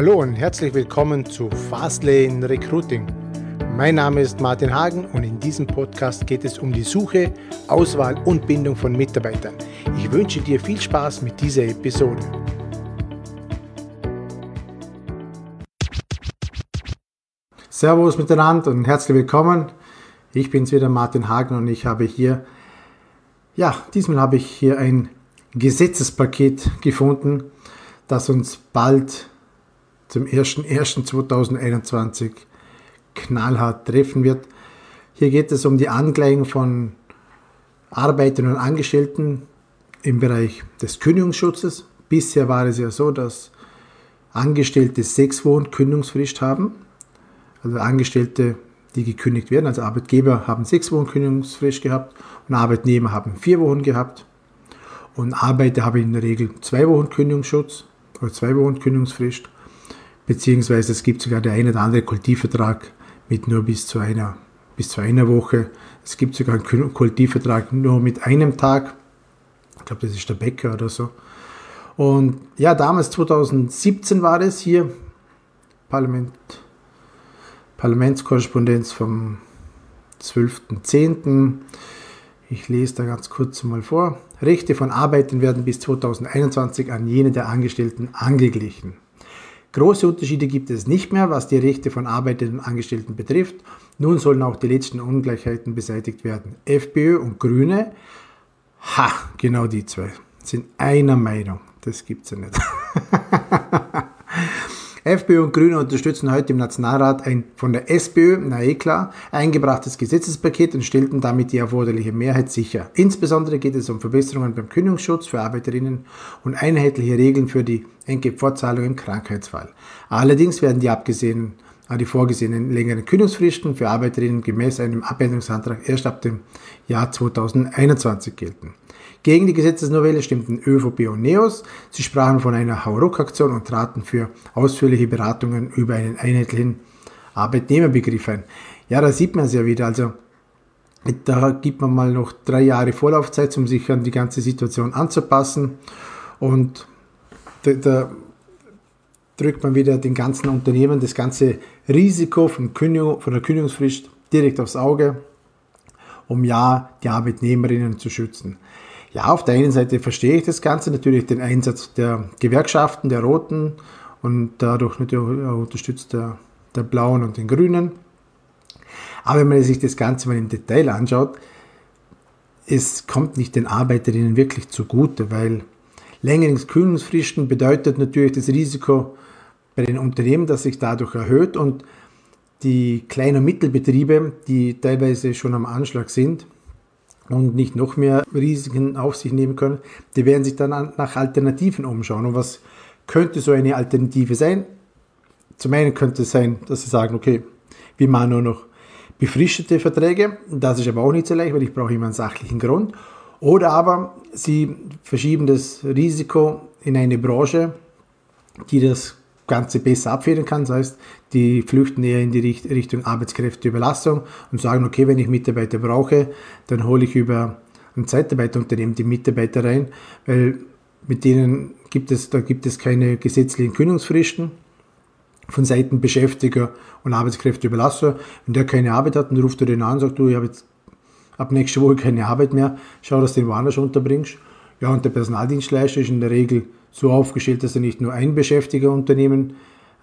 Hallo und herzlich willkommen zu Fastlane Recruiting. Mein Name ist Martin Hagen und in diesem Podcast geht es um die Suche, Auswahl und Bindung von Mitarbeitern. Ich wünsche dir viel Spaß mit dieser Episode. Servus miteinander und herzlich willkommen. Ich bin's wieder Martin Hagen und ich habe hier, ja, diesmal habe ich hier ein Gesetzespaket gefunden, das uns bald zum 01.01.2021 knallhart treffen wird. Hier geht es um die Angleichung von Arbeitern und Angestellten im Bereich des Kündigungsschutzes. Bisher war es ja so, dass Angestellte sechs Wochen Kündigungsfrist haben. Also Angestellte, die gekündigt werden, also Arbeitgeber haben sechs Wochen Kündigungsfrist gehabt und Arbeitnehmer haben vier Wochen gehabt. Und Arbeiter haben in der Regel zwei Wochen Kündigungsschutz oder zwei Wochen Kündigungsfrist beziehungsweise es gibt sogar der eine oder andere Kultivvertrag mit nur bis zu einer, bis zu einer Woche. Es gibt sogar einen Kultivvertrag nur mit einem Tag. Ich glaube, das ist der Bäcker oder so. Und ja, damals 2017 war es hier, Parlament, Parlamentskorrespondenz vom 12.10. Ich lese da ganz kurz mal vor. Rechte von Arbeitern werden bis 2021 an jene der Angestellten angeglichen. Große Unterschiede gibt es nicht mehr, was die Rechte von Arbeitern und Angestellten betrifft. Nun sollen auch die letzten Ungleichheiten beseitigt werden. FPÖ und Grüne, ha, genau die zwei, sind einer Meinung. Das gibt es ja nicht. FPÖ und Grüne unterstützen heute im Nationalrat ein von der SPÖ, na eh klar, eingebrachtes Gesetzespaket und stellten damit die erforderliche Mehrheit sicher. Insbesondere geht es um Verbesserungen beim Kündigungsschutz für Arbeiterinnen und einheitliche Regeln für die Entgeltfortzahlung im Krankheitsfall. Allerdings werden die abgesehen die vorgesehenen längeren Kündigungsfristen für Arbeiterinnen gemäß einem Abänderungsantrag erst ab dem Jahr 2021 gelten. Gegen die Gesetzesnovelle stimmten ÖVP und NEOS. Sie sprachen von einer Hauruck-Aktion und traten für ausführliche Beratungen über einen einheitlichen Arbeitnehmerbegriff ein. Ja, da sieht man es ja wieder. Also da gibt man mal noch drei Jahre Vorlaufzeit, um sich an die ganze Situation anzupassen. Und da, da drückt man wieder den ganzen Unternehmen das ganze Risiko von, Kündigung, von der Kündigungsfrist direkt aufs Auge, um ja die Arbeitnehmerinnen zu schützen. Ja, auf der einen Seite verstehe ich das Ganze, natürlich den Einsatz der Gewerkschaften, der Roten und dadurch natürlich unterstützt der, der Blauen und den Grünen. Aber wenn man sich das Ganze mal im Detail anschaut, es kommt nicht den Arbeiterinnen wirklich zugute, weil längere Kühlungsfristen bedeutet natürlich das Risiko bei den Unternehmen, das sich dadurch erhöht und die Klein- und Mittelbetriebe, die teilweise schon am Anschlag sind, und nicht noch mehr Risiken auf sich nehmen können, die werden sich dann nach Alternativen umschauen. Und was könnte so eine Alternative sein? Zum einen könnte es sein, dass sie sagen, okay, wir machen nur noch befristete Verträge. Das ist aber auch nicht so leicht, weil ich brauche immer einen sachlichen Grund. Oder aber sie verschieben das Risiko in eine Branche, die das Ganze besser abfedern kann. Das heißt, die flüchten eher in die Richtung Arbeitskräfteüberlassung und sagen, okay, wenn ich Mitarbeiter brauche, dann hole ich über ein Zeitarbeiterunternehmen die Mitarbeiter rein, weil mit denen gibt es, da gibt es keine gesetzlichen Kündigungsfristen von Seiten Beschäftiger und Arbeitskräfteüberlasser. Wenn der keine Arbeit hat, dann ruft er den an und sagt, du, ich habe jetzt ab nächste Woche keine Arbeit mehr, schau, dass du den woanders unterbringst. Ja, und der Personaldienstleister ist in der Regel so aufgestellt, dass er nicht nur ein Beschäftigerunternehmen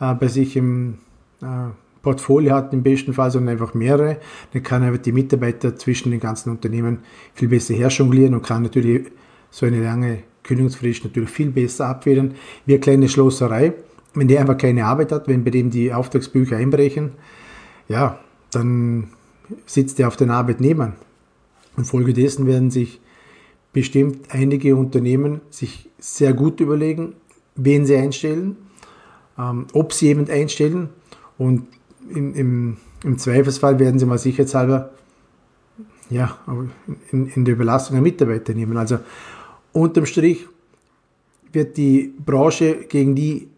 äh, bei sich im äh, Portfolio hat, im besten Fall, sondern einfach mehrere. Dann kann er die Mitarbeiter zwischen den ganzen Unternehmen viel besser herjonglieren und kann natürlich so eine lange Kündigungsfrist natürlich viel besser abfedern. Wie eine kleine Schlosserei. Wenn der einfach keine Arbeit hat, wenn bei dem die Auftragsbücher einbrechen, ja, dann sitzt er auf den Arbeitnehmern. Und folgedessen werden sich bestimmt einige Unternehmen sich sehr gut überlegen, wen sie einstellen, ähm, ob sie jemand einstellen und im, im, im, Zweifelsfall werden sie mal sicherheitshalber ja, in, in der Überlastung der Mitarbeiter nehmen. Also unterm Strich wird die Branche, gegen die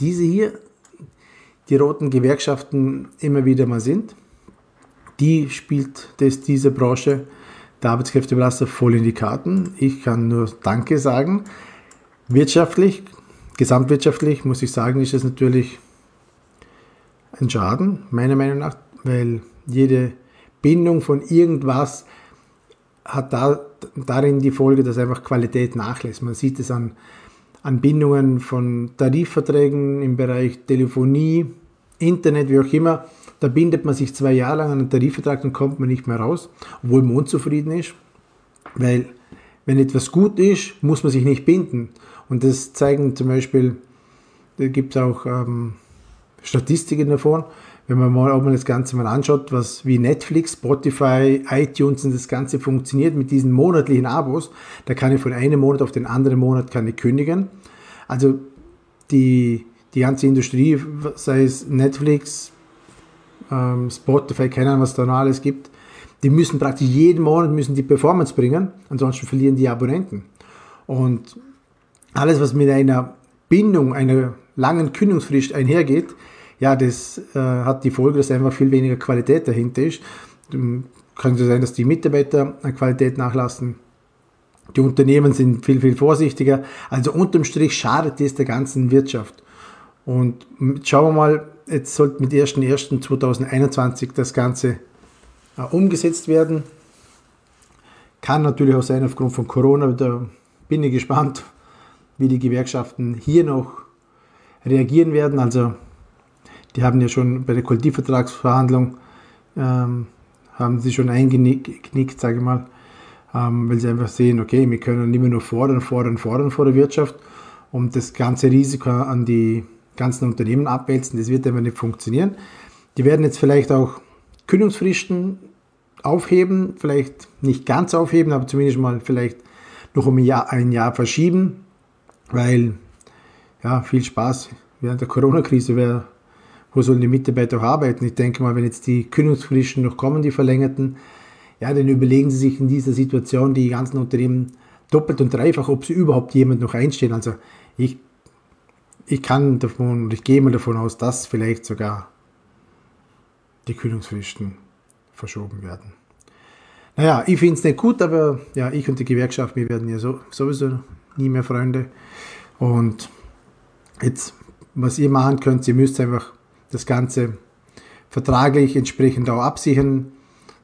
diese hier, die roten Gewerkschaften immer wieder mal sind, die spielt das diese Branche der Arbeitskräftebelastung voll in die Karten. Ich kann nur Danke sagen. Wirtschaftlich, gesamtwirtschaftlich muss ich sagen, ist es natürlich ein Schaden, meiner Meinung nach, weil jede Bindung von irgendwas hat da, darin die Folge, dass einfach Qualität nachlässt. Man sieht es an, an Bindungen von Tarifverträgen im Bereich Telefonie, Internet, wie auch immer. Da bindet man sich zwei Jahre lang an einen Tarifvertrag, dann kommt man nicht mehr raus, obwohl man unzufrieden ist. Weil wenn etwas gut ist, muss man sich nicht binden. Und das zeigen zum Beispiel, da gibt es auch ähm, Statistiken davon, wenn man mal, auch mal das Ganze mal anschaut, was wie Netflix, Spotify, iTunes und das Ganze funktioniert mit diesen monatlichen Abos, da kann ich von einem Monat auf den anderen Monat kann kündigen. Also die, die ganze Industrie, sei es Netflix, ähm, Spotify, keine Ahnung, was da noch alles gibt, die müssen praktisch jeden Monat müssen die Performance bringen, ansonsten verlieren die Abonnenten. Und alles, was mit einer Bindung, einer langen Kündigungsfrist einhergeht, ja, das äh, hat die Folge, dass einfach viel weniger Qualität dahinter ist. Kann so sein, dass die Mitarbeiter an Qualität nachlassen. Die Unternehmen sind viel, viel vorsichtiger. Also unterm Strich schadet das der ganzen Wirtschaft. Und schauen wir mal, jetzt sollte mit 1.1.2021 das Ganze äh, umgesetzt werden. Kann natürlich auch sein aufgrund von Corona. Da bin ich gespannt, wie die Gewerkschaften hier noch reagieren werden. Also die haben ja schon bei der Kollektivvertragsverhandlung ähm, haben sie schon eingenickt, sage ich mal, ähm, weil sie einfach sehen, okay, wir können nicht mehr nur fordern, fordern, fordern vor der Wirtschaft und das ganze Risiko an die ganzen Unternehmen abwälzen, das wird einfach nicht funktionieren. Die werden jetzt vielleicht auch Kündigungsfristen aufheben, vielleicht nicht ganz aufheben, aber zumindest mal vielleicht noch um ein Jahr, ein Jahr verschieben, weil ja, viel Spaß während der Corona-Krise, wer, wo sollen die Mitarbeiter auch arbeiten? Ich denke mal, wenn jetzt die Kündigungsfristen noch kommen, die verlängerten, ja, dann überlegen sie sich in dieser Situation die ganzen Unternehmen doppelt und dreifach, ob sie überhaupt jemand noch einstellen. Also ich, ich kann davon, ich gehe mal davon aus, dass vielleicht sogar die Kündigungsfristen verschoben werden. Naja, ich finde es nicht gut, aber ja, ich und die Gewerkschaft, wir werden ja so, sowieso nie mehr Freunde. Und jetzt, was ihr machen könnt, ihr müsst einfach das Ganze vertraglich entsprechend auch absichern,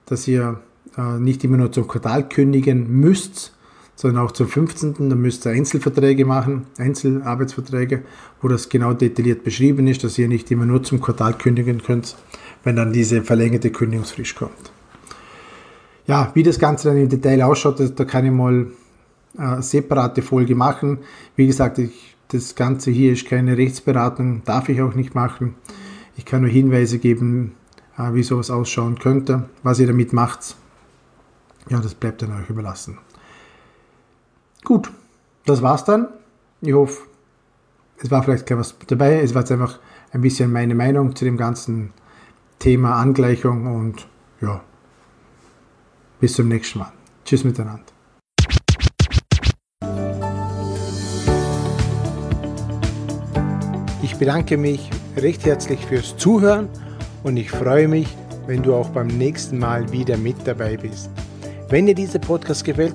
dass ihr äh, nicht immer nur zum Quartal kündigen müsst, sondern auch zum 15. Dann müsst ihr Einzelverträge machen, Einzelarbeitsverträge, wo das genau detailliert beschrieben ist, dass ihr nicht immer nur zum Quartal kündigen könnt, wenn dann diese verlängerte Kündigungsfrist kommt. Ja, wie das Ganze dann im Detail ausschaut, da kann ich mal eine separate Folge machen. Wie gesagt, ich, das Ganze hier ist keine Rechtsberatung, darf ich auch nicht machen. Ich kann nur Hinweise geben, äh, wie sowas ausschauen könnte. Was ihr damit macht, ja, das bleibt dann euch überlassen. Gut, das war's dann. Ich hoffe, es war vielleicht gleich was dabei. Es war jetzt einfach ein bisschen meine Meinung zu dem ganzen Thema Angleichung und ja, bis zum nächsten Mal. Tschüss miteinander. Ich bedanke mich recht herzlich fürs Zuhören und ich freue mich, wenn du auch beim nächsten Mal wieder mit dabei bist. Wenn dir dieser Podcast gefällt,